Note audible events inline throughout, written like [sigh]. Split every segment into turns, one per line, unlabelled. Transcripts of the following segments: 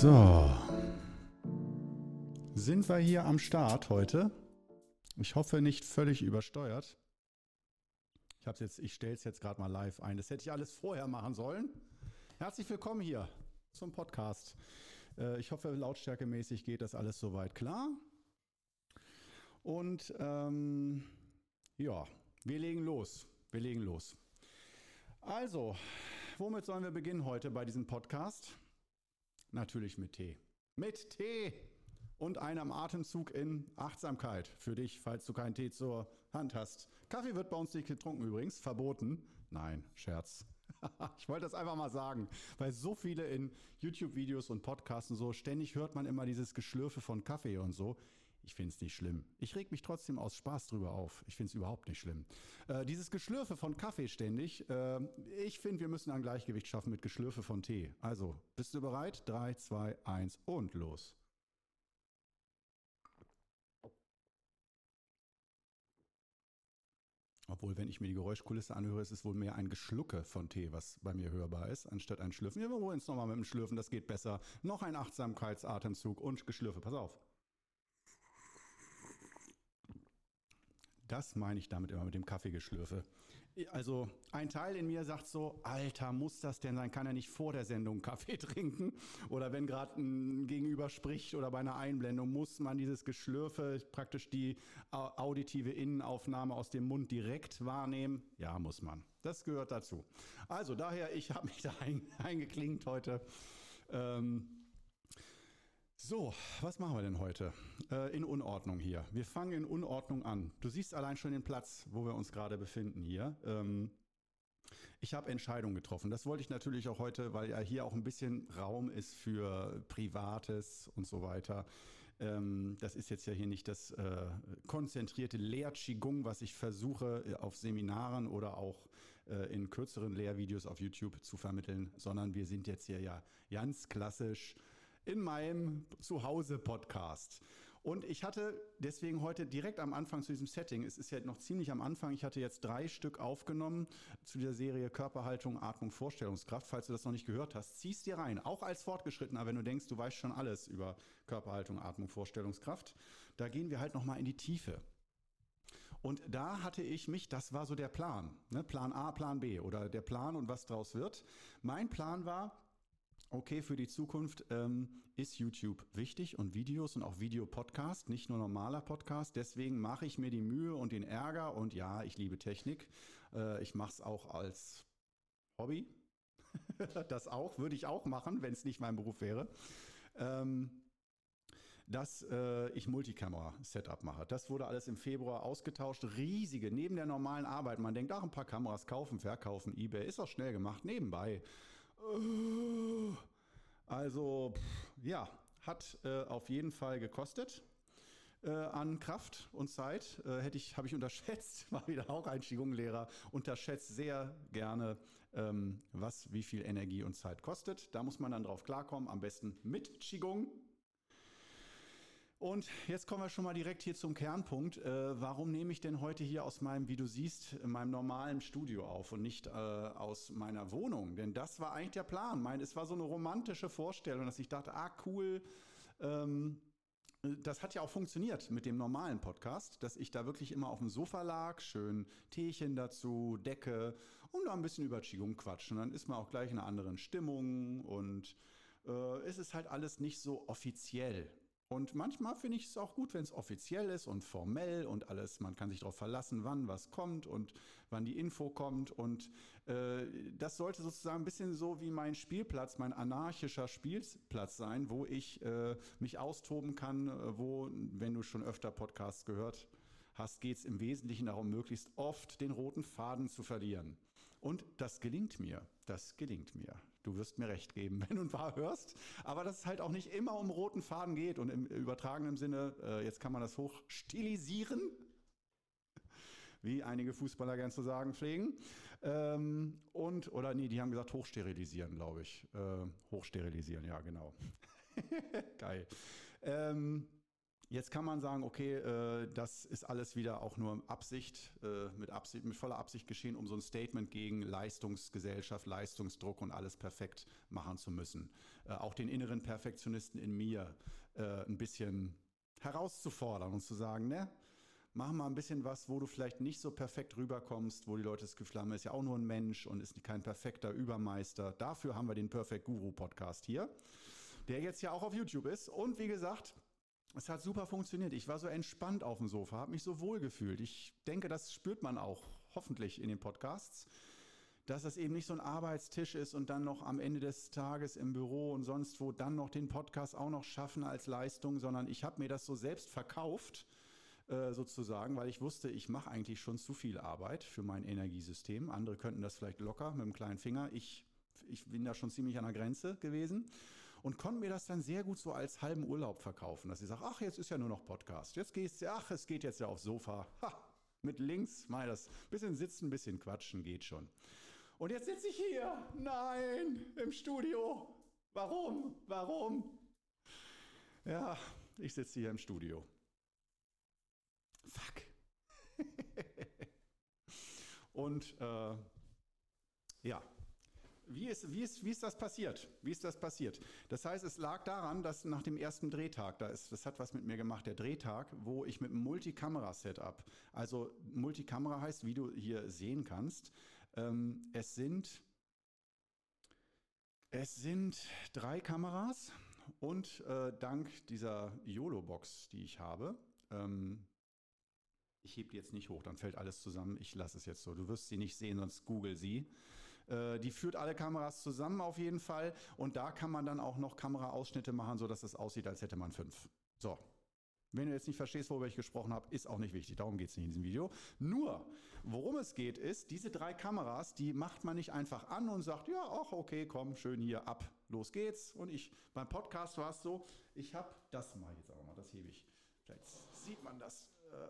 So. Sind wir hier am Start heute? Ich hoffe nicht völlig übersteuert. Ich hab's jetzt, ich stelle es jetzt gerade mal live ein. Das hätte ich alles vorher machen sollen. Herzlich willkommen hier zum Podcast. Äh, ich hoffe, lautstärkemäßig geht das alles soweit klar. Und ähm, ja, wir legen los. Wir legen los. Also, womit sollen wir beginnen heute bei diesem Podcast? Natürlich mit Tee. Mit Tee und einem Atemzug in Achtsamkeit für dich, falls du keinen Tee zur Hand hast. Kaffee wird bei uns nicht getrunken übrigens, verboten. Nein, Scherz. [laughs] ich wollte das einfach mal sagen, weil so viele in YouTube-Videos und Podcasts und so, ständig hört man immer dieses Geschlürfe von Kaffee und so. Ich finde es nicht schlimm. Ich reg mich trotzdem aus Spaß drüber auf. Ich finde es überhaupt nicht schlimm. Äh, dieses Geschlürfe von Kaffee ständig, äh, ich finde, wir müssen ein Gleichgewicht schaffen mit Geschlürfe von Tee. Also, bist du bereit? 3, 2, 1 und los. Obwohl, wenn ich mir die Geräuschkulisse anhöre, ist es wohl mehr ein Geschlucke von Tee, was bei mir hörbar ist, anstatt ein Schlürfen. Wir probieren es nochmal mit dem Schlürfen, das geht besser. Noch ein Achtsamkeitsatemzug und Geschlürfe. Pass auf. Das meine ich damit immer mit dem Kaffeegeschlürfe. Also ein Teil in mir sagt so, Alter, muss das denn sein? Kann er nicht vor der Sendung Kaffee [laughs] trinken? Oder wenn gerade ein Gegenüber spricht oder bei einer Einblendung, muss man dieses Geschlürfe, praktisch die auditive Innenaufnahme aus dem Mund direkt wahrnehmen? Ja, muss man. Das gehört dazu. Also daher, ich habe mich da [laughs] eingeklinkt heute. Ähm, so, was machen wir denn heute? Äh, in Unordnung hier. Wir fangen in Unordnung an. Du siehst allein schon den Platz, wo wir uns gerade befinden hier. Ähm, ich habe Entscheidungen getroffen. Das wollte ich natürlich auch heute, weil ja hier auch ein bisschen Raum ist für Privates und so weiter. Ähm, das ist jetzt ja hier nicht das äh, konzentrierte Lehr-Qigong, was ich versuche äh, auf Seminaren oder auch äh, in kürzeren Lehrvideos auf YouTube zu vermitteln, sondern wir sind jetzt hier ja ganz klassisch in meinem Zuhause-Podcast. Und ich hatte deswegen heute direkt am Anfang zu diesem Setting, es ist ja noch ziemlich am Anfang, ich hatte jetzt drei Stück aufgenommen zu der Serie Körperhaltung, Atmung, Vorstellungskraft. Falls du das noch nicht gehört hast, ziehst dir rein. Auch als Fortgeschrittener, wenn du denkst, du weißt schon alles über Körperhaltung, Atmung, Vorstellungskraft. Da gehen wir halt nochmal in die Tiefe. Und da hatte ich mich, das war so der Plan, ne? Plan A, Plan B oder der Plan und was draus wird. Mein Plan war, okay, für die Zukunft ähm, ist YouTube wichtig und Videos und auch Videopodcast, nicht nur normaler Podcast. Deswegen mache ich mir die Mühe und den Ärger und ja, ich liebe Technik. Äh, ich mache es auch als Hobby. [laughs] das auch, würde ich auch machen, wenn es nicht mein Beruf wäre. Ähm, dass äh, ich Multikamera-Setup mache. Das wurde alles im Februar ausgetauscht. Riesige, neben der normalen Arbeit. Man denkt, ach, ein paar Kameras kaufen, verkaufen, eBay. Ist auch schnell gemacht, nebenbei. Also, ja, hat äh, auf jeden Fall gekostet äh, an Kraft und Zeit. Äh, ich, habe ich unterschätzt, [laughs] war wieder auch ein Qigong-Lehrer, unterschätzt sehr gerne, ähm, was wie viel Energie und Zeit kostet. Da muss man dann drauf klarkommen, am besten mit Qigong. Und jetzt kommen wir schon mal direkt hier zum Kernpunkt. Äh, warum nehme ich denn heute hier aus meinem, wie du siehst, in meinem normalen Studio auf und nicht äh, aus meiner Wohnung? Denn das war eigentlich der Plan. Mein, es war so eine romantische Vorstellung, dass ich dachte, ah cool, ähm, das hat ja auch funktioniert mit dem normalen Podcast, dass ich da wirklich immer auf dem Sofa lag, schön Teechen dazu, Decke und da ein bisschen über Qigong quatschen. dann ist man auch gleich in einer anderen Stimmung und äh, es ist halt alles nicht so offiziell. Und manchmal finde ich es auch gut, wenn es offiziell ist und formell und alles, man kann sich darauf verlassen, wann was kommt und wann die Info kommt. Und äh, das sollte sozusagen ein bisschen so wie mein Spielplatz, mein anarchischer Spielplatz sein, wo ich äh, mich austoben kann, äh, wo, wenn du schon öfter Podcasts gehört hast, geht es im Wesentlichen darum, möglichst oft den roten Faden zu verlieren. Und das gelingt mir. Das gelingt mir. Du wirst mir recht geben, [laughs] wenn du paar hörst. Aber dass es halt auch nicht immer um roten Faden geht und im übertragenen Sinne, äh, jetzt kann man das hoch stilisieren, [laughs] wie einige Fußballer gern zu sagen pflegen. Ähm, und, oder nee, die haben gesagt hochsterilisieren, glaube ich. Äh, hochsterilisieren, ja, genau. [laughs] Geil. Ähm, Jetzt kann man sagen, okay, äh, das ist alles wieder auch nur Absicht, äh, mit Absicht, mit voller Absicht geschehen, um so ein Statement gegen Leistungsgesellschaft, Leistungsdruck und alles perfekt machen zu müssen. Äh, auch den inneren Perfektionisten in mir äh, ein bisschen herauszufordern und zu sagen, ne, mach mal ein bisschen was, wo du vielleicht nicht so perfekt rüberkommst, wo die Leute das Gefühl haben, ist ja auch nur ein Mensch und ist kein perfekter Übermeister. Dafür haben wir den Perfect Guru Podcast hier, der jetzt ja auch auf YouTube ist. Und wie gesagt, es hat super funktioniert. Ich war so entspannt auf dem Sofa, habe mich so wohl gefühlt. Ich denke, das spürt man auch hoffentlich in den Podcasts, dass das eben nicht so ein Arbeitstisch ist und dann noch am Ende des Tages im Büro und sonst wo dann noch den Podcast auch noch schaffen als Leistung, sondern ich habe mir das so selbst verkauft äh, sozusagen, weil ich wusste, ich mache eigentlich schon zu viel Arbeit für mein Energiesystem. Andere könnten das vielleicht locker mit dem kleinen Finger. Ich, ich bin da schon ziemlich an der Grenze gewesen und konnte mir das dann sehr gut so als halben Urlaub verkaufen, dass ich sage, ach, jetzt ist ja nur noch Podcast. Jetzt gehst du, ach, es geht jetzt ja aufs Sofa. Ha, mit links, mal das bisschen sitzen, bisschen quatschen geht schon. Und jetzt sitze ich hier. Nein, im Studio. Warum? Warum? Ja, ich sitze hier im Studio. Fuck. [laughs] Und äh, ja, wie ist, wie, ist, wie ist das passiert? Wie ist das passiert? Das heißt, es lag daran, dass nach dem ersten Drehtag, da ist, das hat was mit mir gemacht, der Drehtag, wo ich mit einem Multikamera-Setup, also Multikamera heißt, wie du hier sehen kannst, ähm, es sind es sind drei Kameras und äh, dank dieser YOLO-Box, die ich habe, ähm, ich hebe die jetzt nicht hoch, dann fällt alles zusammen. Ich lasse es jetzt so. Du wirst sie nicht sehen, sonst google sie. Äh, die führt alle Kameras zusammen auf jeden Fall. Und da kann man dann auch noch Kameraausschnitte machen, sodass es aussieht, als hätte man fünf. So. Wenn du jetzt nicht verstehst, worüber ich gesprochen habe, ist auch nicht wichtig. Darum geht es nicht in diesem Video. Nur, worum es geht, ist, diese drei Kameras, die macht man nicht einfach an und sagt, ja, ach, okay, komm, schön hier ab, los geht's. Und ich, beim Podcast war es so, ich habe das mal jetzt auch mal, das hebe ich. Vielleicht sieht man das. Äh,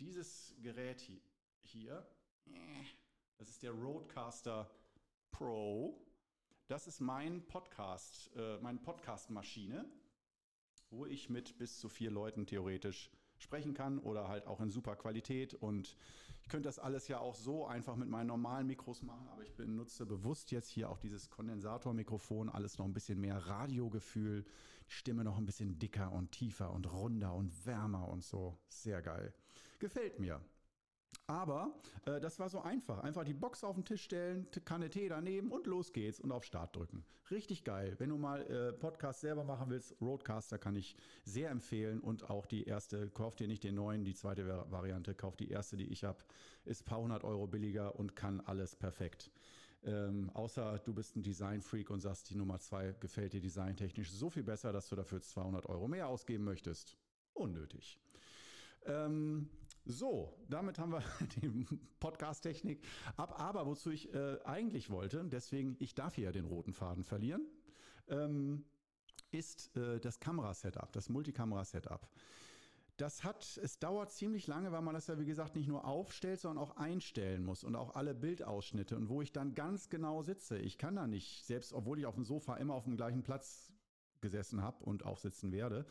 dieses Gerät hier, das ist der Roadcaster Pro. Das ist mein Podcast, äh, meine Podcast-Maschine, wo ich mit bis zu vier Leuten theoretisch sprechen kann oder halt auch in super Qualität. Und ich könnte das alles ja auch so einfach mit meinen normalen Mikros machen, aber ich benutze bewusst jetzt hier auch dieses Kondensatormikrofon, alles noch ein bisschen mehr Radiogefühl, die Stimme noch ein bisschen dicker und tiefer und runder und wärmer und so. Sehr geil. Gefällt mir. Aber äh, das war so einfach. Einfach die Box auf den Tisch stellen, Kanne Tee daneben und los geht's und auf Start drücken. Richtig geil. Wenn du mal äh, Podcast selber machen willst, Roadcaster kann ich sehr empfehlen und auch die erste, kauf dir nicht den neuen, die zweite Variante, kauf die erste, die ich habe, ist ein paar hundert Euro billiger und kann alles perfekt. Ähm, außer du bist ein Design-Freak und sagst, die Nummer zwei gefällt dir designtechnisch so viel besser, dass du dafür 200 Euro mehr ausgeben möchtest. Unnötig. Ähm, so, damit haben wir [laughs] die Podcast-Technik ab. Aber wozu ich äh, eigentlich wollte, deswegen, ich darf hier ja den roten Faden verlieren, ähm, ist äh, das Kamerasetup, das Multikamera-Setup. Das hat, es dauert ziemlich lange, weil man das ja wie gesagt nicht nur aufstellt, sondern auch einstellen muss und auch alle Bildausschnitte und wo ich dann ganz genau sitze. Ich kann da nicht, selbst obwohl ich auf dem Sofa immer auf dem gleichen Platz gesessen habe und auch sitzen werde,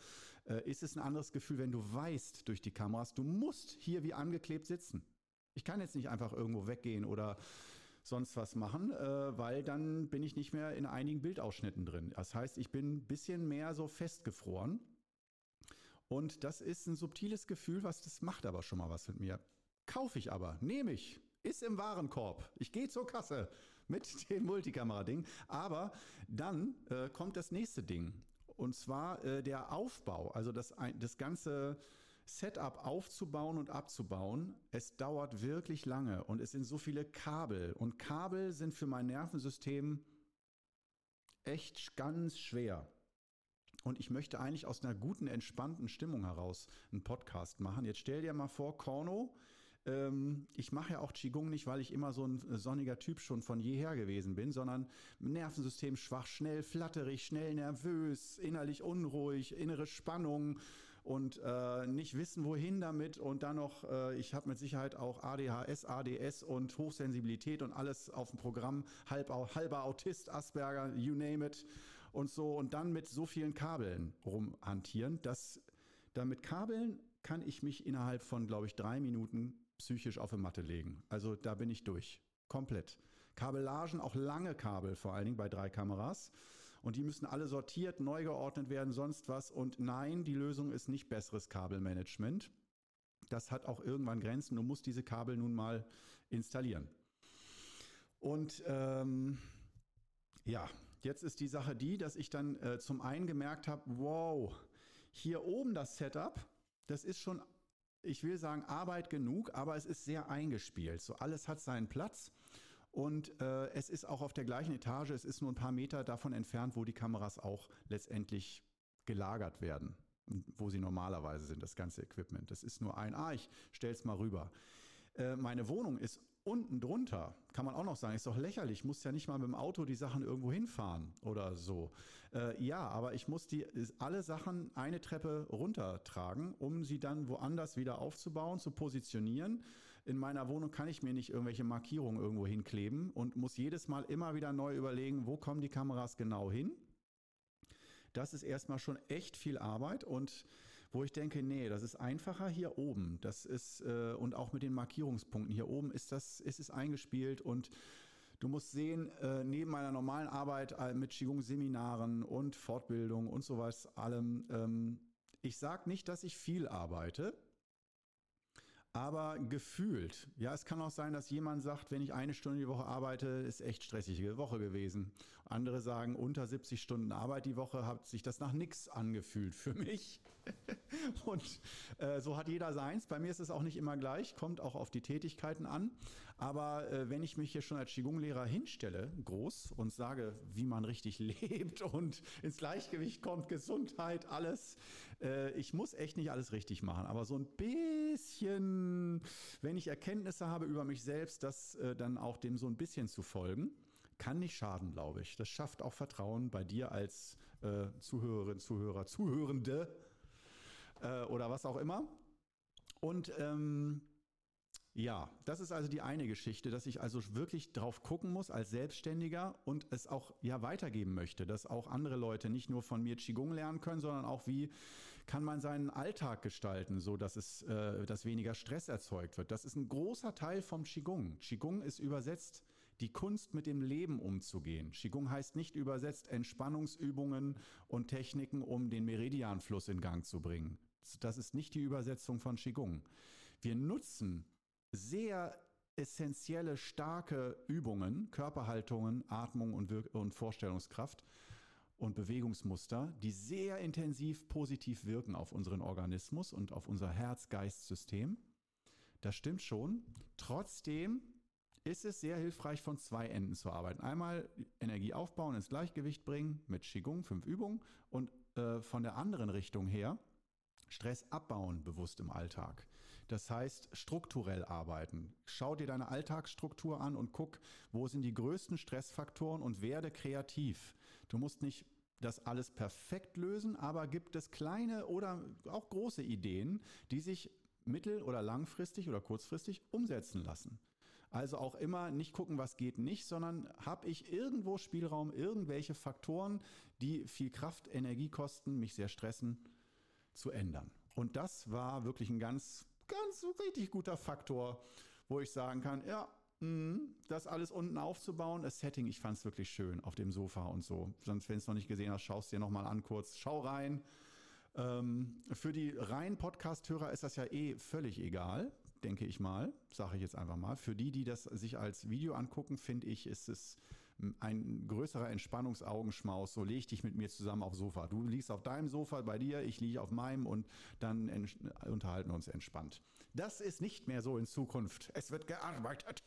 äh, ist es ein anderes Gefühl, wenn du weißt durch die Kameras, du musst hier wie angeklebt sitzen. Ich kann jetzt nicht einfach irgendwo weggehen oder sonst was machen, äh, weil dann bin ich nicht mehr in einigen Bildausschnitten drin. Das heißt, ich bin ein bisschen mehr so festgefroren. Und das ist ein subtiles Gefühl, was das macht aber schon mal was mit mir. Kaufe ich aber, nehme ich, ist im Warenkorb. Ich gehe zur Kasse [laughs] mit dem Multikamera-Ding. Aber dann äh, kommt das nächste Ding. Und zwar äh, der Aufbau, also das, das ganze Setup aufzubauen und abzubauen. Es dauert wirklich lange und es sind so viele Kabel. Und Kabel sind für mein Nervensystem echt ganz schwer. Und ich möchte eigentlich aus einer guten, entspannten Stimmung heraus einen Podcast machen. Jetzt stell dir mal vor, Korno ähm, ich mache ja auch Qigong nicht, weil ich immer so ein sonniger Typ schon von jeher gewesen bin, sondern Nervensystem schwach, schnell flatterig, schnell nervös, innerlich unruhig, innere Spannung und äh, nicht wissen, wohin damit. Und dann noch, äh, ich habe mit Sicherheit auch ADHS, ADS und Hochsensibilität und alles auf dem Programm, halb, halber Autist, Asperger, you name it und so. Und dann mit so vielen Kabeln rumhantieren, dass Dann mit Kabeln kann ich mich innerhalb von, glaube ich, drei Minuten psychisch auf die Matte legen. Also da bin ich durch. Komplett. Kabellagen, auch lange Kabel vor allen Dingen bei drei Kameras. Und die müssen alle sortiert, neu geordnet werden, sonst was. Und nein, die Lösung ist nicht besseres Kabelmanagement. Das hat auch irgendwann Grenzen. Du musst diese Kabel nun mal installieren. Und ähm, ja, jetzt ist die Sache die, dass ich dann äh, zum einen gemerkt habe, wow, hier oben das Setup, das ist schon, ich will sagen, Arbeit genug, aber es ist sehr eingespielt. So alles hat seinen Platz. Und äh, es ist auch auf der gleichen Etage, es ist nur ein paar Meter davon entfernt, wo die Kameras auch letztendlich gelagert werden, wo sie normalerweise sind, das ganze Equipment. Das ist nur ein, ah, ich stell's mal rüber. Äh, meine Wohnung ist unten drunter, kann man auch noch sagen, ist doch lächerlich, ich muss ja nicht mal mit dem Auto die Sachen irgendwo hinfahren oder so. Äh, ja, aber ich muss die alle Sachen eine Treppe runtertragen, um sie dann woanders wieder aufzubauen, zu positionieren. In meiner Wohnung kann ich mir nicht irgendwelche Markierungen irgendwo hinkleben und muss jedes Mal immer wieder neu überlegen, wo kommen die Kameras genau hin. Das ist erstmal schon echt viel Arbeit und wo ich denke, nee, das ist einfacher hier oben. Das ist, äh, und auch mit den Markierungspunkten hier oben ist das, ist es eingespielt und Du musst sehen, äh, neben meiner normalen Arbeit äh, mit Qigong-Seminaren und Fortbildung und sowas allem, ähm, ich sage nicht, dass ich viel arbeite, aber gefühlt. Ja, es kann auch sein, dass jemand sagt, wenn ich eine Stunde die Woche arbeite, ist echt stressige Woche gewesen. Andere sagen, unter 70 Stunden Arbeit die Woche hat sich das nach nichts angefühlt für mich. [laughs] Und äh, so hat jeder seins. Bei mir ist es auch nicht immer gleich, kommt auch auf die Tätigkeiten an. Aber äh, wenn ich mich hier schon als Qigong-Lehrer hinstelle, groß, und sage, wie man richtig [laughs] lebt und ins Gleichgewicht kommt, Gesundheit, alles, äh, ich muss echt nicht alles richtig machen. Aber so ein bisschen, wenn ich Erkenntnisse habe über mich selbst, das äh, dann auch dem so ein bisschen zu folgen, kann nicht schaden, glaube ich. Das schafft auch Vertrauen bei dir als äh, Zuhörerin, Zuhörer, Zuhörende äh, oder was auch immer. Und ähm, ja, das ist also die eine Geschichte, dass ich also wirklich drauf gucken muss als Selbstständiger und es auch ja weitergeben möchte, dass auch andere Leute nicht nur von mir Qigong lernen können, sondern auch wie kann man seinen Alltag gestalten, so dass es, äh, dass weniger Stress erzeugt wird. Das ist ein großer Teil vom Qigong. Qigong ist übersetzt die Kunst mit dem Leben umzugehen. Qigong heißt nicht übersetzt Entspannungsübungen und Techniken, um den Meridianfluss in Gang zu bringen. Das ist nicht die Übersetzung von Qigong. Wir nutzen sehr essentielle, starke Übungen, Körperhaltungen, Atmung und, Wirk und Vorstellungskraft und Bewegungsmuster, die sehr intensiv positiv wirken auf unseren Organismus und auf unser Herz-Geist-System. Das stimmt schon. Trotzdem ist es sehr hilfreich, von zwei Enden zu arbeiten. Einmal Energie aufbauen, ins Gleichgewicht bringen mit Qigong, fünf Übungen und äh, von der anderen Richtung her Stress abbauen bewusst im Alltag. Das heißt, strukturell arbeiten. Schau dir deine Alltagsstruktur an und guck, wo sind die größten Stressfaktoren und werde kreativ. Du musst nicht das alles perfekt lösen, aber gibt es kleine oder auch große Ideen, die sich mittel- oder langfristig oder kurzfristig umsetzen lassen. Also auch immer nicht gucken, was geht nicht, sondern habe ich irgendwo Spielraum, irgendwelche Faktoren, die viel Kraft, Energie kosten, mich sehr stressen, zu ändern. Und das war wirklich ein ganz, ganz richtig guter Faktor, wo ich sagen kann, ja, mh, das alles unten aufzubauen, das Setting, ich fand es wirklich schön auf dem Sofa und so. Sonst, wenn es noch nicht gesehen hast, schaust dir nochmal an kurz. Schau rein. Ähm, für die reinen Podcast-Hörer ist das ja eh völlig egal, denke ich mal, sage ich jetzt einfach mal. Für die, die das sich als Video angucken, finde ich, ist es ein größerer Entspannungsaugenschmaus. So leg dich mit mir zusammen aufs Sofa. Du liegst auf deinem Sofa bei dir, ich liege auf meinem und dann unterhalten wir uns entspannt. Das ist nicht mehr so in Zukunft. Es wird gearbeitet.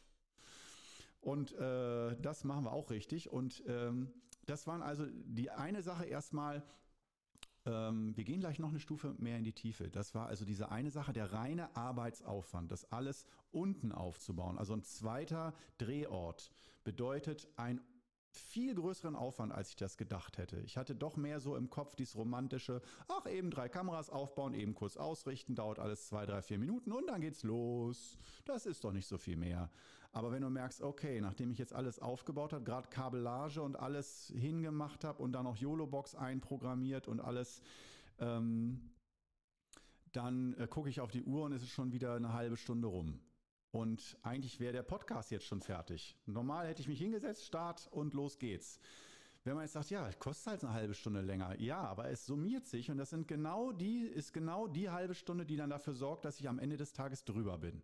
Und äh, das machen wir auch richtig. Und ähm, das waren also die eine Sache erstmal, ähm, wir gehen gleich noch eine Stufe mehr in die Tiefe. Das war also diese eine Sache, der reine Arbeitsaufwand, das alles unten aufzubauen. Also ein zweiter Drehort bedeutet ein viel größeren Aufwand, als ich das gedacht hätte. Ich hatte doch mehr so im Kopf dieses romantische, ach eben drei Kameras aufbauen, eben kurz ausrichten, dauert alles zwei, drei, vier Minuten und dann geht's los. Das ist doch nicht so viel mehr. Aber wenn du merkst, okay, nachdem ich jetzt alles aufgebaut habe, gerade Kabellage und alles hingemacht habe und dann noch YOLO-Box einprogrammiert und alles, ähm, dann äh, gucke ich auf die Uhr und es ist schon wieder eine halbe Stunde rum. Und eigentlich wäre der Podcast jetzt schon fertig. Normal hätte ich mich hingesetzt, Start und los geht's. Wenn man jetzt sagt, ja, kostet halt eine halbe Stunde länger. Ja, aber es summiert sich und das sind genau die, ist genau die halbe Stunde, die dann dafür sorgt, dass ich am Ende des Tages drüber bin.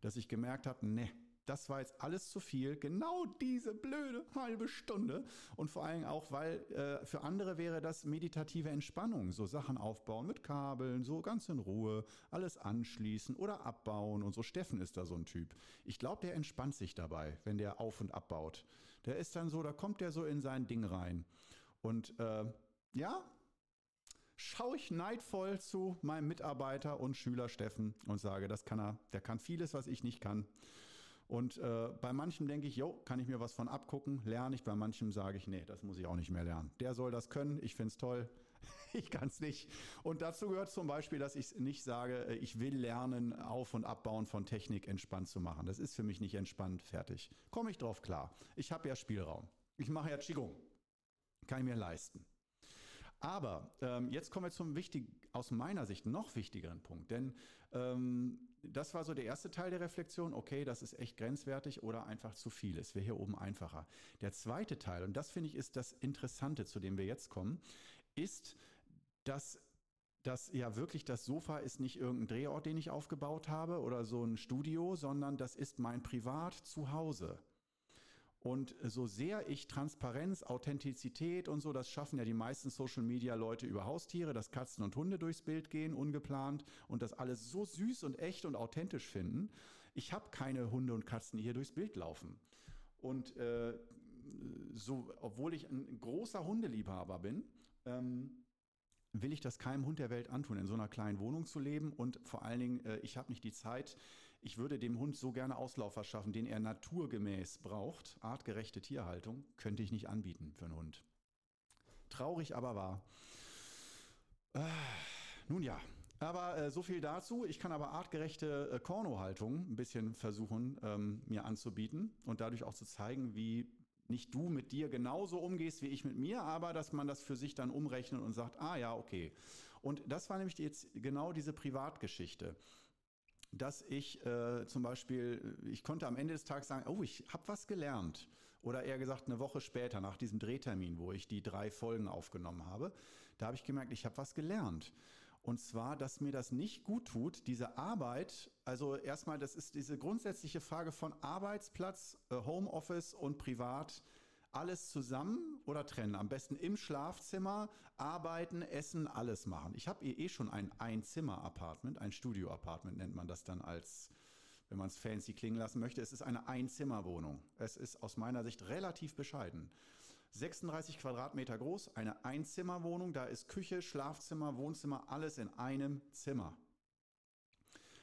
Dass ich gemerkt habe, ne, das war jetzt alles zu viel. Genau diese blöde halbe Stunde. Und vor allem auch, weil äh, für andere wäre das meditative Entspannung. So Sachen aufbauen mit Kabeln, so ganz in Ruhe, alles anschließen oder abbauen. Und so Steffen ist da so ein Typ. Ich glaube, der entspannt sich dabei, wenn der auf und abbaut. Der ist dann so, da kommt der so in sein Ding rein. Und äh, ja, schaue ich neidvoll zu meinem Mitarbeiter und Schüler Steffen und sage, das kann er, der kann vieles, was ich nicht kann. Und äh, bei manchem denke ich, jo, kann ich mir was von abgucken, lerne ich. Bei manchem sage ich, nee, das muss ich auch nicht mehr lernen. Der soll das können, ich finde es toll, [laughs] ich kann es nicht. Und dazu gehört zum Beispiel, dass ich nicht sage, äh, ich will lernen, Auf- und Abbauen von Technik entspannt zu machen. Das ist für mich nicht entspannt, fertig. Komme ich drauf klar. Ich habe ja Spielraum. Ich mache ja Qigong. Kann ich mir leisten. Aber ähm, jetzt kommen wir zum wichtig, aus meiner Sicht noch wichtigeren Punkt. Denn ähm, das war so der erste Teil der Reflexion. Okay, das ist echt grenzwertig oder einfach zu viel. Es wäre hier oben einfacher. Der zweite Teil, und das finde ich ist das Interessante, zu dem wir jetzt kommen, ist, dass das ja wirklich das Sofa ist nicht irgendein Drehort, den ich aufgebaut habe oder so ein Studio, sondern das ist mein Privat-Zuhause. Und so sehr ich Transparenz, Authentizität und so, das schaffen ja die meisten Social-Media-Leute über Haustiere, dass Katzen und Hunde durchs Bild gehen, ungeplant und das alles so süß und echt und authentisch finden. Ich habe keine Hunde und Katzen, die hier durchs Bild laufen. Und äh, so, obwohl ich ein großer Hundeliebhaber bin, ähm, will ich das keinem Hund der Welt antun, in so einer kleinen Wohnung zu leben. Und vor allen Dingen, äh, ich habe nicht die Zeit, ich würde dem Hund so gerne Auslauf verschaffen, den er naturgemäß braucht. Artgerechte Tierhaltung könnte ich nicht anbieten für einen Hund. Traurig aber wahr. Äh, nun ja, aber äh, so viel dazu. Ich kann aber artgerechte äh, Kornohaltung ein bisschen versuchen, ähm, mir anzubieten und dadurch auch zu zeigen, wie nicht du mit dir genauso umgehst wie ich mit mir, aber dass man das für sich dann umrechnet und sagt, ah ja, okay. Und das war nämlich jetzt genau diese Privatgeschichte dass ich äh, zum Beispiel, ich konnte am Ende des Tages sagen, oh, ich habe was gelernt. Oder eher gesagt, eine Woche später, nach diesem Drehtermin, wo ich die drei Folgen aufgenommen habe, da habe ich gemerkt, ich habe was gelernt. Und zwar, dass mir das nicht gut tut, diese Arbeit, also erstmal, das ist diese grundsätzliche Frage von Arbeitsplatz, äh, Homeoffice und Privat, alles zusammen oder trennen. Am besten im Schlafzimmer, arbeiten, essen, alles machen. Ich habe eh schon ein Einzimmer-Apartment, ein Studio-Apartment nennt man das dann als, wenn man es fancy klingen lassen möchte. Es ist eine Einzimmerwohnung. Es ist aus meiner Sicht relativ bescheiden. 36 Quadratmeter groß, eine Einzimmerwohnung. Da ist Küche, Schlafzimmer, Wohnzimmer, alles in einem Zimmer.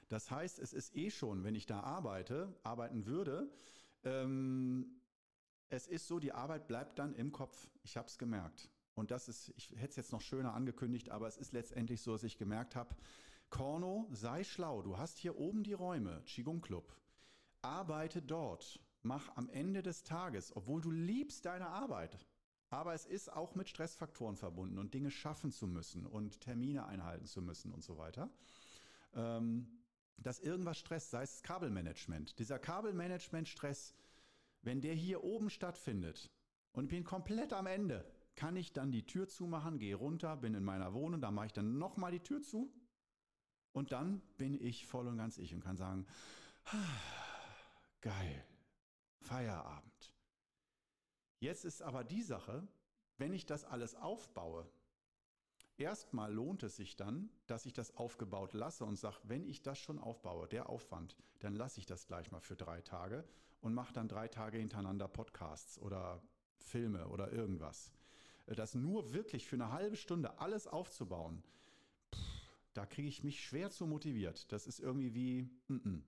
Das heißt, es ist eh schon, wenn ich da arbeite, arbeiten würde, ähm, es ist so, die Arbeit bleibt dann im Kopf. Ich habe es gemerkt. Und das ist, ich hätte es jetzt noch schöner angekündigt, aber es ist letztendlich so, dass ich gemerkt habe, Korno, sei schlau. Du hast hier oben die Räume, Qigong Club. Arbeite dort. Mach am Ende des Tages, obwohl du liebst deine Arbeit. Aber es ist auch mit Stressfaktoren verbunden und Dinge schaffen zu müssen und Termine einhalten zu müssen und so weiter. Ähm, dass irgendwas stresst, sei es Kabelmanagement. Dieser Kabelmanagement-Stress, wenn der hier oben stattfindet und bin komplett am Ende, kann ich dann die Tür zumachen, gehe runter, bin in meiner Wohnung, da mache ich dann nochmal die Tür zu und dann bin ich voll und ganz ich und kann sagen, geil, Feierabend. Jetzt ist aber die Sache, wenn ich das alles aufbaue, erstmal lohnt es sich dann, dass ich das aufgebaut lasse und sage, wenn ich das schon aufbaue, der Aufwand, dann lasse ich das gleich mal für drei Tage und mache dann drei Tage hintereinander Podcasts oder Filme oder irgendwas. Das nur wirklich für eine halbe Stunde alles aufzubauen, pff, da kriege ich mich schwer zu motiviert. Das ist irgendwie wie, mm -mm.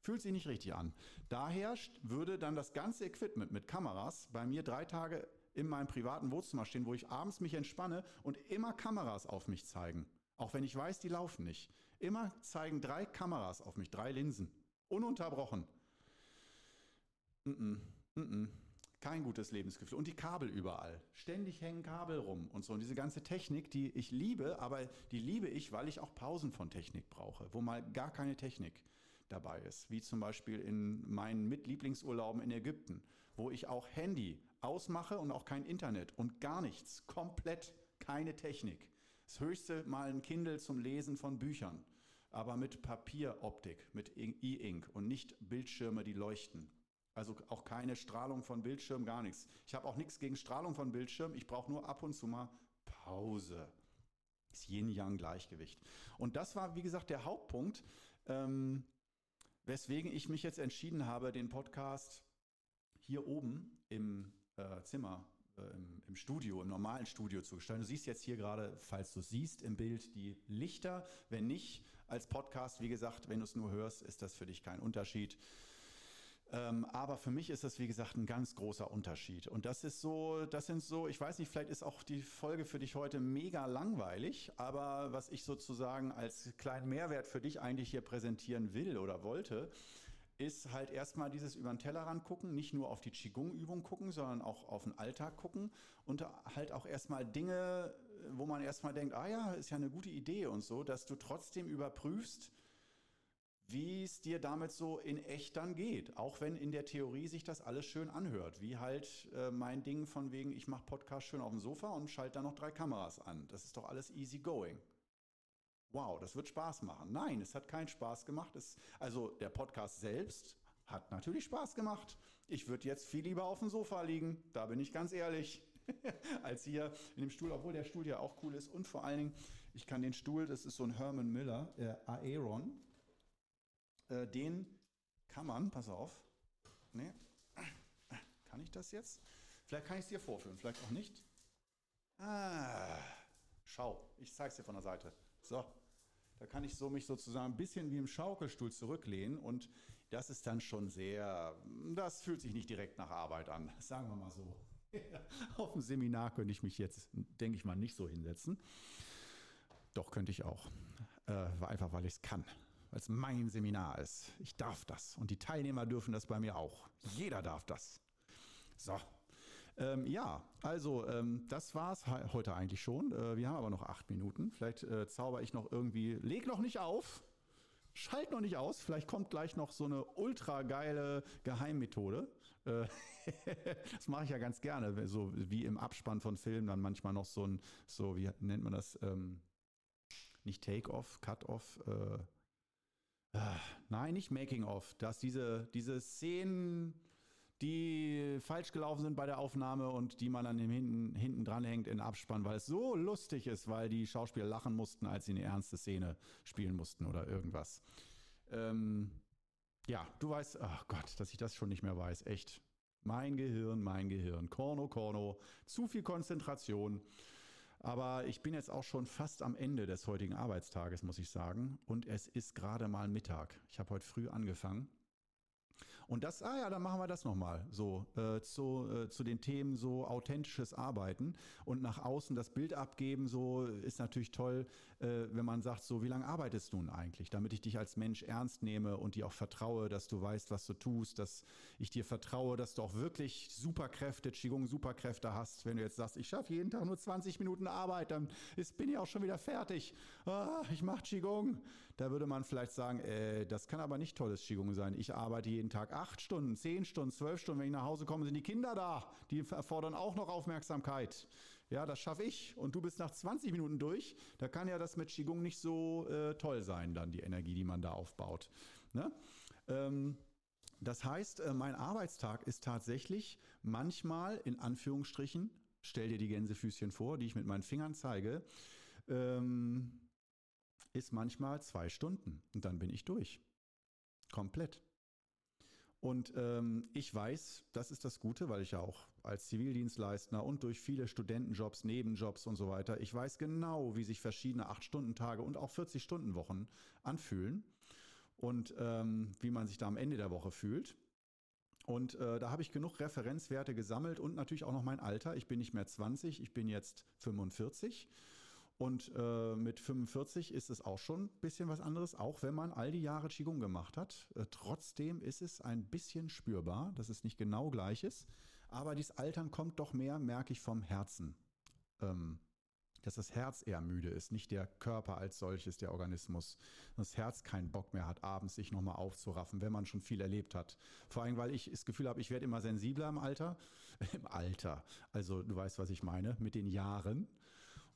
fühlt sich nicht richtig an. Daher würde dann das ganze Equipment mit Kameras bei mir drei Tage in meinem privaten Wohnzimmer stehen, wo ich abends mich entspanne und immer Kameras auf mich zeigen. Auch wenn ich weiß, die laufen nicht. Immer zeigen drei Kameras auf mich, drei Linsen. Ununterbrochen. Mm -mm, Kein gutes Lebensgefühl. Und die Kabel überall. Ständig hängen Kabel rum und so. Und diese ganze Technik, die ich liebe, aber die liebe ich, weil ich auch Pausen von Technik brauche, wo mal gar keine Technik dabei ist. Wie zum Beispiel in meinen Mitlieblingsurlauben in Ägypten, wo ich auch Handy ausmache und auch kein Internet und gar nichts. Komplett keine Technik. Das höchste mal ein Kindle zum Lesen von Büchern, aber mit Papieroptik, mit E-Ink und nicht Bildschirme, die leuchten. Also auch keine Strahlung von Bildschirm, gar nichts. Ich habe auch nichts gegen Strahlung von Bildschirm. Ich brauche nur ab und zu mal Pause. Das Yin-Yang-Gleichgewicht. Und das war, wie gesagt, der Hauptpunkt, ähm, weswegen ich mich jetzt entschieden habe, den Podcast hier oben im äh, Zimmer, äh, im, im, Studio, im normalen Studio zu gestalten. Du siehst jetzt hier gerade, falls du siehst im Bild, die Lichter. Wenn nicht, als Podcast, wie gesagt, wenn du es nur hörst, ist das für dich kein Unterschied. Ähm, aber für mich ist das, wie gesagt, ein ganz großer Unterschied. Und das ist so, das sind so, ich weiß nicht, vielleicht ist auch die Folge für dich heute mega langweilig, aber was ich sozusagen als kleinen Mehrwert für dich eigentlich hier präsentieren will oder wollte, ist halt erstmal dieses über den Tellerrand gucken, nicht nur auf die Qigong-Übung gucken, sondern auch auf den Alltag gucken und halt auch erstmal Dinge, wo man erstmal denkt, ah ja, ist ja eine gute Idee und so, dass du trotzdem überprüfst, wie es dir damit so in echt dann geht. Auch wenn in der Theorie sich das alles schön anhört. Wie halt äh, mein Ding von wegen, ich mache Podcast schön auf dem Sofa und schalte dann noch drei Kameras an. Das ist doch alles easy going. Wow, das wird Spaß machen. Nein, es hat keinen Spaß gemacht. Es, also der Podcast selbst hat natürlich Spaß gemacht. Ich würde jetzt viel lieber auf dem Sofa liegen, da bin ich ganz ehrlich, [laughs] als hier in dem Stuhl, obwohl der Stuhl ja auch cool ist. Und vor allen Dingen, ich kann den Stuhl, das ist so ein Herman Miller, der Aeron, äh, den kann man, pass auf, nee, kann ich das jetzt? Vielleicht kann ich es dir vorführen, vielleicht auch nicht. Ah, schau, ich zeige es dir von der Seite. So, da kann ich so mich sozusagen ein bisschen wie im Schaukelstuhl zurücklehnen und das ist dann schon sehr, das fühlt sich nicht direkt nach Arbeit an, [laughs] sagen wir mal so. [laughs] Auf dem Seminar könnte ich mich jetzt, denke ich mal, nicht so hinsetzen. Doch, könnte ich auch. Äh, einfach, weil ich es kann weil es mein Seminar ist. Ich darf das und die Teilnehmer dürfen das bei mir auch. Jeder darf das. So. Ähm, ja, also ähm, das es heute eigentlich schon. Äh, wir haben aber noch acht Minuten. Vielleicht äh, zauber ich noch irgendwie. Leg noch nicht auf. Schalt noch nicht aus. Vielleicht kommt gleich noch so eine ultra geile Geheimmethode. Äh, [laughs] das mache ich ja ganz gerne. So wie im Abspann von Filmen dann manchmal noch so ein, so wie nennt man das? Ähm, nicht Take-off, Cut-off. Äh, Nein, nicht Making of. Dass diese, diese Szenen, die falsch gelaufen sind bei der Aufnahme und die man dann hinten, hinten dran hängt in Abspann, weil es so lustig ist, weil die Schauspieler lachen mussten, als sie eine ernste Szene spielen mussten oder irgendwas. Ähm, ja, du weißt, ach Gott, dass ich das schon nicht mehr weiß. Echt. Mein Gehirn, mein Gehirn. Korno, Korno. Zu viel Konzentration. Aber ich bin jetzt auch schon fast am Ende des heutigen Arbeitstages, muss ich sagen. Und es ist gerade mal Mittag. Ich habe heute früh angefangen. Und das, ah ja, dann machen wir das nochmal. So, äh, zu, äh, zu den Themen so authentisches Arbeiten und nach außen das Bild abgeben, so ist natürlich toll, äh, wenn man sagt, so, wie lange arbeitest du nun eigentlich? Damit ich dich als Mensch ernst nehme und dir auch vertraue, dass du weißt, was du tust, dass ich dir vertraue, dass du auch wirklich Superkräfte, Qigong Superkräfte hast. Wenn du jetzt sagst, ich schaffe jeden Tag nur 20 Minuten Arbeit, dann ist, bin ich auch schon wieder fertig. Ah, ich mache Qigong. Da würde man vielleicht sagen, äh, das kann aber nicht tolles Qigong sein. Ich arbeite jeden Tag acht Stunden, zehn Stunden, zwölf Stunden. Wenn ich nach Hause komme, sind die Kinder da. Die erfordern auch noch Aufmerksamkeit. Ja, das schaffe ich. Und du bist nach 20 Minuten durch. Da kann ja das mit Qigong nicht so äh, toll sein, dann die Energie, die man da aufbaut. Ne? Ähm, das heißt, äh, mein Arbeitstag ist tatsächlich manchmal in Anführungsstrichen, stell dir die Gänsefüßchen vor, die ich mit meinen Fingern zeige, ähm, ist manchmal zwei Stunden und dann bin ich durch. Komplett. Und ähm, ich weiß, das ist das Gute, weil ich ja auch als Zivildienstleister und durch viele Studentenjobs, Nebenjobs und so weiter, ich weiß genau, wie sich verschiedene 8-Stunden-Tage und auch 40-Stunden-Wochen anfühlen und ähm, wie man sich da am Ende der Woche fühlt. Und äh, da habe ich genug Referenzwerte gesammelt und natürlich auch noch mein Alter. Ich bin nicht mehr 20, ich bin jetzt 45 und äh, mit 45 ist es auch schon ein bisschen was anderes, auch wenn man all die Jahre Qigong gemacht hat. Äh, trotzdem ist es ein bisschen spürbar, dass es nicht genau gleich ist. Aber dieses Altern kommt doch mehr, merke ich, vom Herzen. Ähm, dass das Herz eher müde ist, nicht der Körper als solches, der Organismus. Das Herz keinen Bock mehr hat, abends sich nochmal aufzuraffen, wenn man schon viel erlebt hat. Vor allem, weil ich das Gefühl habe, ich werde immer sensibler im Alter. [laughs] Im Alter. Also du weißt, was ich meine, mit den Jahren.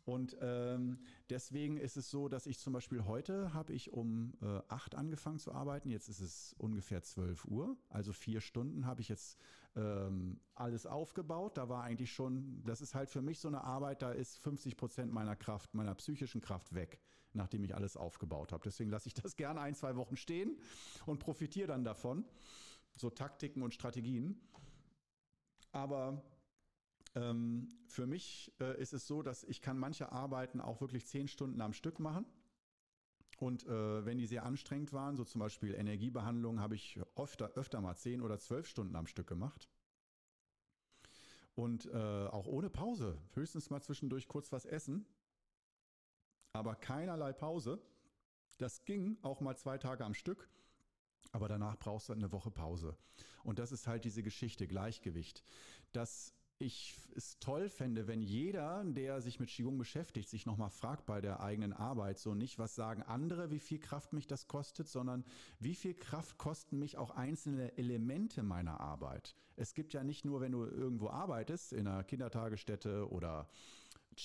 Und ähm, deswegen ist es so, dass ich zum Beispiel heute habe ich um äh, acht angefangen zu arbeiten. Jetzt ist es ungefähr 12 Uhr. Also vier Stunden habe ich jetzt ähm, alles aufgebaut. Da war eigentlich schon, das ist halt für mich so eine Arbeit, da ist 50 Prozent meiner Kraft, meiner psychischen Kraft weg, nachdem ich alles aufgebaut habe. Deswegen lasse ich das [laughs] gerne ein, zwei Wochen stehen und profitiere dann davon. So Taktiken und Strategien. Aber ähm, für mich äh, ist es so, dass ich kann manche Arbeiten auch wirklich zehn Stunden am Stück machen. Und äh, wenn die sehr anstrengend waren, so zum Beispiel Energiebehandlung, habe ich öfter, öfter mal zehn oder zwölf Stunden am Stück gemacht. Und äh, auch ohne Pause. Höchstens mal zwischendurch kurz was essen. Aber keinerlei Pause. Das ging auch mal zwei Tage am Stück. Aber danach brauchst du eine Woche Pause. Und das ist halt diese Geschichte, Gleichgewicht. Das ich es toll fände, wenn jeder, der sich mit Qigong beschäftigt, sich nochmal fragt bei der eigenen Arbeit, so nicht, was sagen andere, wie viel Kraft mich das kostet, sondern wie viel Kraft kosten mich auch einzelne Elemente meiner Arbeit. Es gibt ja nicht nur, wenn du irgendwo arbeitest, in einer Kindertagesstätte oder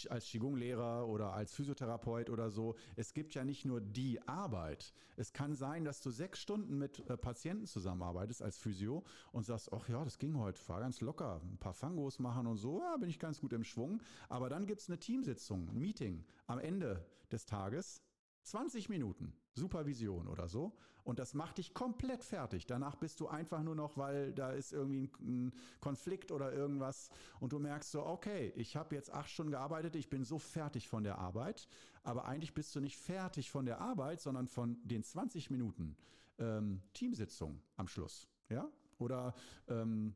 als Qigong-Lehrer oder als Physiotherapeut oder so. Es gibt ja nicht nur die Arbeit. Es kann sein, dass du sechs Stunden mit äh, Patienten zusammenarbeitest als Physio und sagst, ach ja, das ging heute, war ganz locker. Ein paar Fangos machen und so, ja, bin ich ganz gut im Schwung. Aber dann gibt es eine Teamsitzung, ein Meeting am Ende des Tages 20 Minuten Supervision oder so. Und das macht dich komplett fertig. Danach bist du einfach nur noch, weil da ist irgendwie ein, Konflikt oder irgendwas und du merkst so, okay, ich habe jetzt acht Stunden gearbeitet, ich bin so fertig von der Arbeit. Aber eigentlich bist du nicht fertig von der Arbeit, sondern von den 20 Minuten ähm, Teamsitzung am Schluss. Ja? Oder ähm,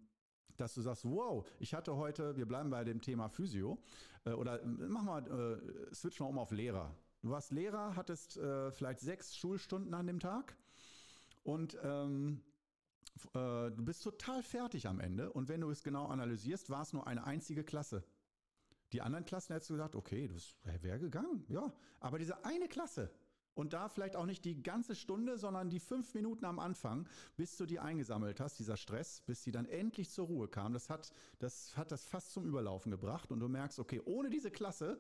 dass du sagst, wow, ich hatte heute, wir bleiben bei dem Thema Physio, äh, oder mach mal, äh, switch mal um auf Lehrer. Du warst Lehrer, hattest äh, vielleicht sechs Schulstunden an dem Tag und ähm, äh, du bist total fertig am Ende. Und wenn du es genau analysierst, war es nur eine einzige Klasse. Die anderen Klassen hättest du gesagt, okay, das wäre gegangen, ja. Aber diese eine Klasse, und da vielleicht auch nicht die ganze Stunde, sondern die fünf Minuten am Anfang, bis du die eingesammelt hast, dieser Stress, bis die dann endlich zur Ruhe kam. Das hat, das hat das fast zum Überlaufen gebracht. Und du merkst, okay, ohne diese Klasse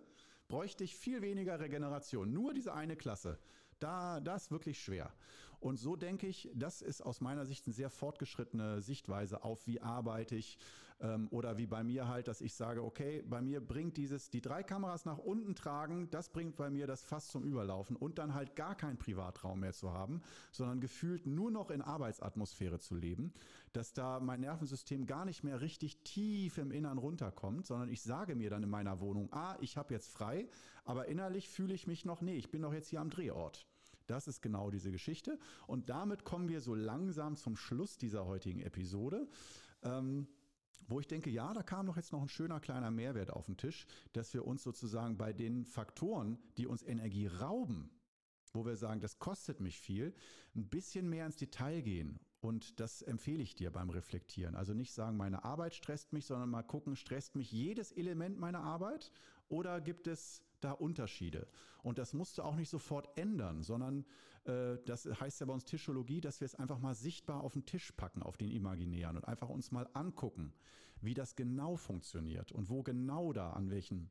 bräuchte ich viel weniger Regeneration. Nur diese eine Klasse. Da, das ist wirklich schwer. Und so denke ich, das ist aus meiner Sicht eine sehr fortgeschrittene Sichtweise auf, wie arbeite ich ähm, oder wie bei mir halt, dass ich sage, okay, bei mir bringt dieses, die drei Kameras nach unten tragen, das bringt bei mir das fast zum Überlaufen und dann halt gar keinen Privatraum mehr zu haben, sondern gefühlt nur noch in Arbeitsatmosphäre zu leben, dass da mein Nervensystem gar nicht mehr richtig tief im Innern runterkommt, sondern ich sage mir dann in meiner Wohnung, ah, ich habe jetzt frei, aber innerlich fühle ich mich noch, nee, ich bin doch jetzt hier am Drehort. Das ist genau diese Geschichte. Und damit kommen wir so langsam zum Schluss dieser heutigen Episode. Ähm, wo ich denke, ja, da kam doch jetzt noch ein schöner kleiner Mehrwert auf den Tisch, dass wir uns sozusagen bei den Faktoren, die uns Energie rauben, wo wir sagen, das kostet mich viel, ein bisschen mehr ins Detail gehen. Und das empfehle ich dir beim Reflektieren. Also nicht sagen, meine Arbeit stresst mich, sondern mal gucken, stresst mich jedes Element meiner Arbeit oder gibt es da Unterschiede? Und das musst du auch nicht sofort ändern, sondern äh, das heißt ja bei uns Tischologie, dass wir es einfach mal sichtbar auf den Tisch packen, auf den imaginären und einfach uns mal angucken, wie das genau funktioniert und wo genau da an welchen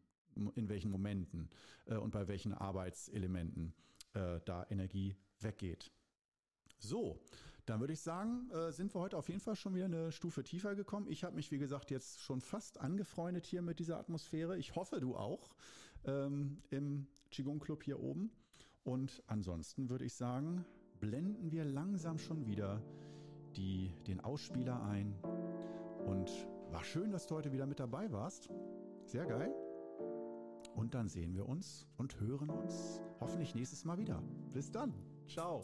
in welchen Momenten äh, und bei welchen Arbeitselementen äh, da Energie weggeht. So, dann würde ich sagen, äh, sind wir heute auf jeden Fall schon wieder eine Stufe tiefer gekommen. Ich habe mich, wie gesagt, jetzt schon fast angefreundet hier mit dieser Atmosphäre. Ich hoffe, du auch ähm, im Qigong Club hier oben. Und ansonsten würde ich sagen, blenden wir langsam schon wieder die, den Ausspieler ein. Und war schön, dass du heute wieder mit dabei warst. Sehr geil. Und dann sehen wir uns und hören uns hoffentlich nächstes Mal wieder. Bis dann. Ciao.